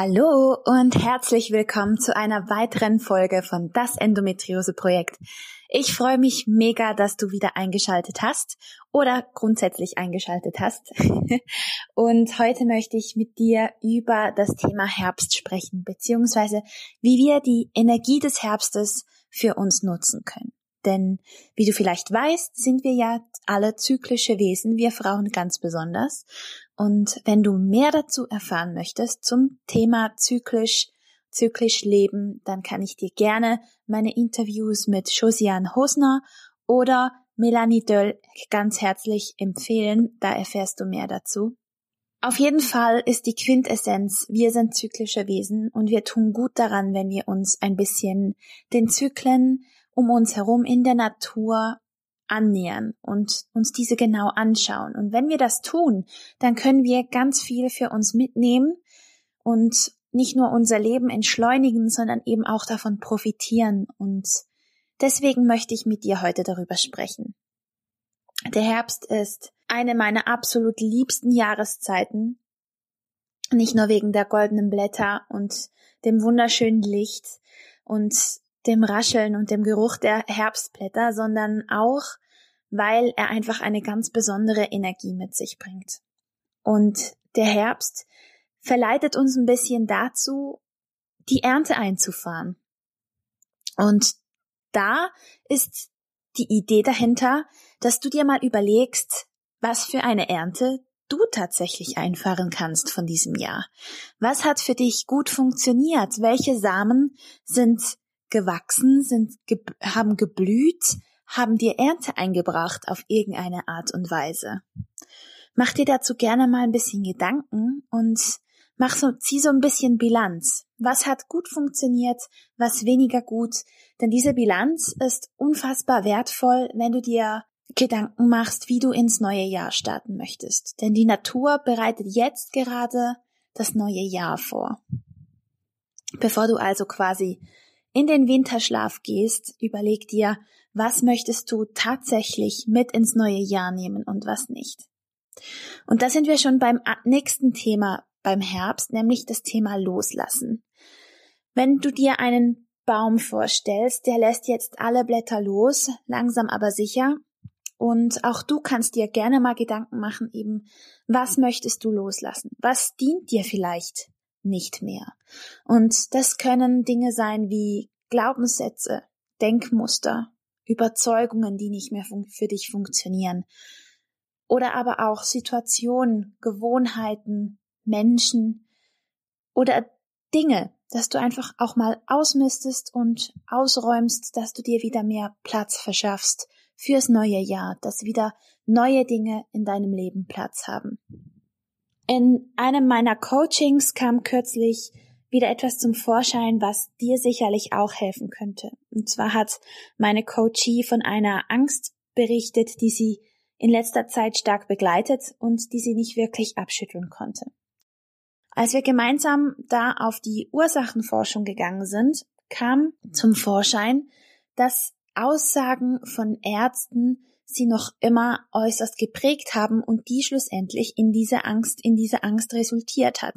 Hallo und herzlich willkommen zu einer weiteren Folge von Das Endometriose Projekt. Ich freue mich mega, dass du wieder eingeschaltet hast oder grundsätzlich eingeschaltet hast. und heute möchte ich mit dir über das Thema Herbst sprechen, beziehungsweise wie wir die Energie des Herbstes für uns nutzen können. Denn wie du vielleicht weißt, sind wir ja alle zyklische Wesen, wir Frauen ganz besonders. Und wenn du mehr dazu erfahren möchtest zum Thema zyklisch, zyklisch leben, dann kann ich dir gerne meine Interviews mit Josiane Hosner oder Melanie Döll ganz herzlich empfehlen. Da erfährst du mehr dazu. Auf jeden Fall ist die Quintessenz, wir sind zyklische Wesen und wir tun gut daran, wenn wir uns ein bisschen den Zyklen um uns herum in der Natur annähern und uns diese genau anschauen. Und wenn wir das tun, dann können wir ganz viel für uns mitnehmen und nicht nur unser Leben entschleunigen, sondern eben auch davon profitieren. Und deswegen möchte ich mit dir heute darüber sprechen. Der Herbst ist eine meiner absolut liebsten Jahreszeiten. Nicht nur wegen der goldenen Blätter und dem wunderschönen Licht und dem Rascheln und dem Geruch der Herbstblätter, sondern auch, weil er einfach eine ganz besondere Energie mit sich bringt. Und der Herbst verleitet uns ein bisschen dazu, die Ernte einzufahren. Und da ist die Idee dahinter, dass du dir mal überlegst, was für eine Ernte du tatsächlich einfahren kannst von diesem Jahr. Was hat für dich gut funktioniert? Welche Samen sind gewachsen, sind, ge haben geblüht, haben dir Ernte eingebracht auf irgendeine Art und Weise. Mach dir dazu gerne mal ein bisschen Gedanken und mach so, zieh so ein bisschen Bilanz. Was hat gut funktioniert, was weniger gut? Denn diese Bilanz ist unfassbar wertvoll, wenn du dir Gedanken machst, wie du ins neue Jahr starten möchtest. Denn die Natur bereitet jetzt gerade das neue Jahr vor. Bevor du also quasi in den Winterschlaf gehst, überleg dir, was möchtest du tatsächlich mit ins neue Jahr nehmen und was nicht. Und da sind wir schon beim nächsten Thema beim Herbst, nämlich das Thema Loslassen. Wenn du dir einen Baum vorstellst, der lässt jetzt alle Blätter los, langsam aber sicher. Und auch du kannst dir gerne mal Gedanken machen, eben, was möchtest du loslassen? Was dient dir vielleicht nicht mehr. Und das können Dinge sein wie Glaubenssätze, Denkmuster, Überzeugungen, die nicht mehr für dich funktionieren. Oder aber auch Situationen, Gewohnheiten, Menschen oder Dinge, dass du einfach auch mal ausmistest und ausräumst, dass du dir wieder mehr Platz verschaffst fürs neue Jahr, dass wieder neue Dinge in deinem Leben Platz haben. In einem meiner Coachings kam kürzlich wieder etwas zum Vorschein, was dir sicherlich auch helfen könnte. Und zwar hat meine Coachie von einer Angst berichtet, die sie in letzter Zeit stark begleitet und die sie nicht wirklich abschütteln konnte. Als wir gemeinsam da auf die Ursachenforschung gegangen sind, kam zum Vorschein, dass Aussagen von Ärzten sie noch immer äußerst geprägt haben und die schlussendlich in diese Angst, in diese Angst resultiert hat.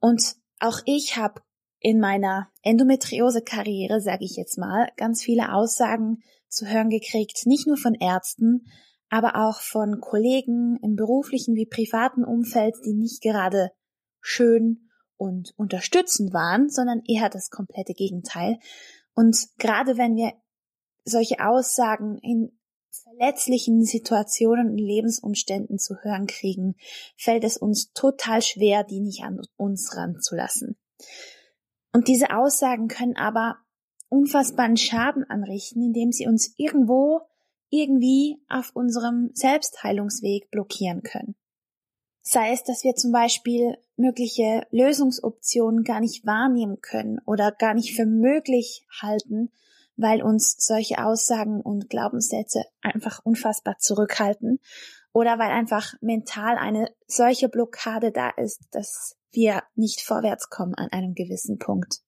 Und auch ich habe in meiner Endometriose-Karriere, sage ich jetzt mal, ganz viele Aussagen zu hören gekriegt, nicht nur von Ärzten, aber auch von Kollegen im beruflichen wie privaten Umfeld, die nicht gerade schön und unterstützend waren, sondern eher das komplette Gegenteil. Und gerade wenn wir solche Aussagen in verletzlichen Situationen und Lebensumständen zu hören kriegen, fällt es uns total schwer, die nicht an uns ranzulassen. Und diese Aussagen können aber unfassbaren Schaden anrichten, indem sie uns irgendwo, irgendwie auf unserem Selbstheilungsweg blockieren können. Sei es, dass wir zum Beispiel mögliche Lösungsoptionen gar nicht wahrnehmen können oder gar nicht für möglich halten, weil uns solche Aussagen und Glaubenssätze einfach unfassbar zurückhalten oder weil einfach mental eine solche Blockade da ist, dass wir nicht vorwärts kommen an einem gewissen Punkt.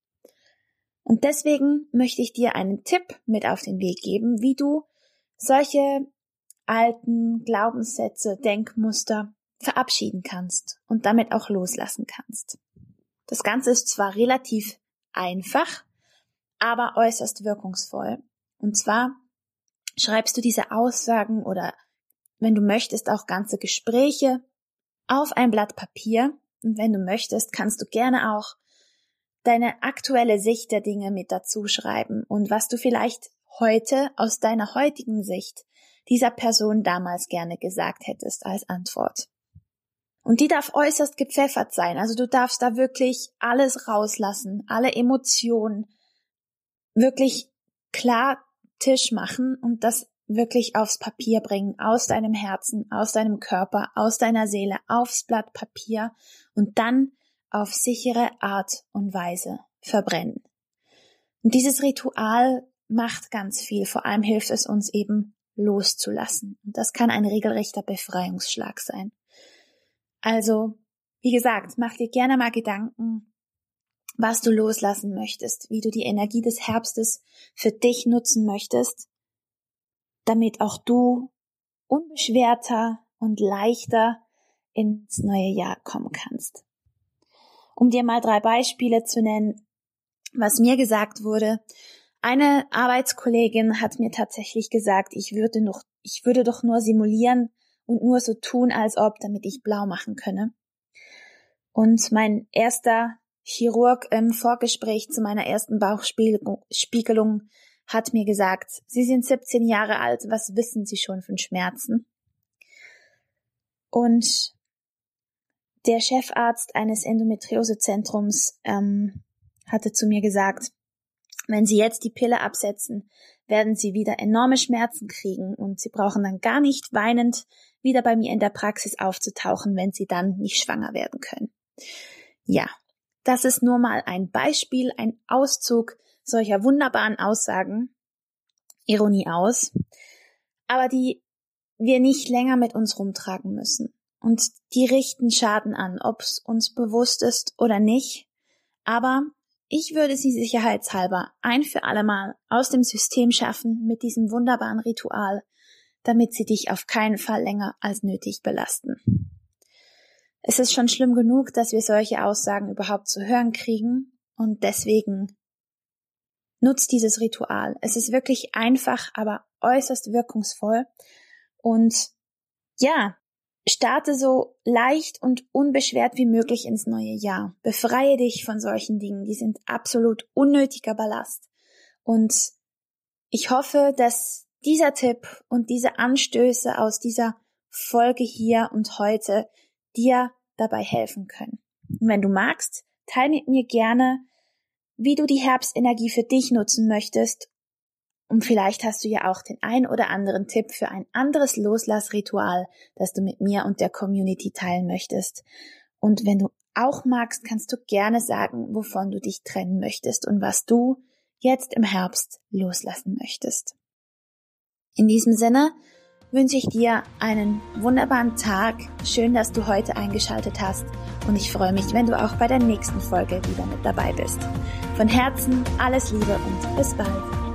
Und deswegen möchte ich dir einen Tipp mit auf den Weg geben, wie du solche alten Glaubenssätze, Denkmuster verabschieden kannst und damit auch loslassen kannst. Das Ganze ist zwar relativ einfach, aber äußerst wirkungsvoll. Und zwar schreibst du diese Aussagen oder wenn du möchtest auch ganze Gespräche auf ein Blatt Papier und wenn du möchtest, kannst du gerne auch deine aktuelle Sicht der Dinge mit dazu schreiben und was du vielleicht heute aus deiner heutigen Sicht dieser Person damals gerne gesagt hättest als Antwort. Und die darf äußerst gepfeffert sein. Also du darfst da wirklich alles rauslassen, alle Emotionen wirklich klar Tisch machen und das wirklich aufs Papier bringen, aus deinem Herzen, aus deinem Körper, aus deiner Seele, aufs Blatt Papier und dann auf sichere Art und Weise verbrennen. Und dieses Ritual macht ganz viel, vor allem hilft es uns eben loszulassen. Und das kann ein regelrechter Befreiungsschlag sein. Also, wie gesagt, mach dir gerne mal Gedanken, was du loslassen möchtest, wie du die Energie des Herbstes für dich nutzen möchtest, damit auch du unbeschwerter und leichter ins neue Jahr kommen kannst. Um dir mal drei Beispiele zu nennen, was mir gesagt wurde. Eine Arbeitskollegin hat mir tatsächlich gesagt, ich würde noch, ich würde doch nur simulieren und nur so tun, als ob, damit ich blau machen könne. Und mein erster Chirurg im Vorgespräch zu meiner ersten Bauchspiegelung hat mir gesagt, Sie sind 17 Jahre alt, was wissen Sie schon von Schmerzen? Und der Chefarzt eines Endometriosezentrums ähm, hatte zu mir gesagt, wenn Sie jetzt die Pille absetzen, werden Sie wieder enorme Schmerzen kriegen und Sie brauchen dann gar nicht weinend wieder bei mir in der Praxis aufzutauchen, wenn Sie dann nicht schwanger werden können. Ja, das ist nur mal ein Beispiel, ein Auszug solcher wunderbaren Aussagen, Ironie aus, aber die wir nicht länger mit uns rumtragen müssen. Und die richten Schaden an, ob es uns bewusst ist oder nicht. Aber ich würde sie sicherheitshalber ein für allemal aus dem System schaffen mit diesem wunderbaren Ritual, damit sie dich auf keinen Fall länger als nötig belasten. Es ist schon schlimm genug, dass wir solche Aussagen überhaupt zu hören kriegen und deswegen nutzt dieses Ritual. Es ist wirklich einfach, aber äußerst wirkungsvoll und ja, Starte so leicht und unbeschwert wie möglich ins neue Jahr. Befreie dich von solchen Dingen, die sind absolut unnötiger Ballast. Und ich hoffe, dass dieser Tipp und diese Anstöße aus dieser Folge hier und heute dir dabei helfen können. Und wenn du magst, teile mit mir gerne, wie du die Herbstenergie für dich nutzen möchtest und vielleicht hast du ja auch den ein oder anderen Tipp für ein anderes Loslassritual, das du mit mir und der Community teilen möchtest. Und wenn du auch magst, kannst du gerne sagen, wovon du dich trennen möchtest und was du jetzt im Herbst loslassen möchtest. In diesem Sinne wünsche ich dir einen wunderbaren Tag. Schön, dass du heute eingeschaltet hast und ich freue mich, wenn du auch bei der nächsten Folge wieder mit dabei bist. Von Herzen alles Liebe und bis bald.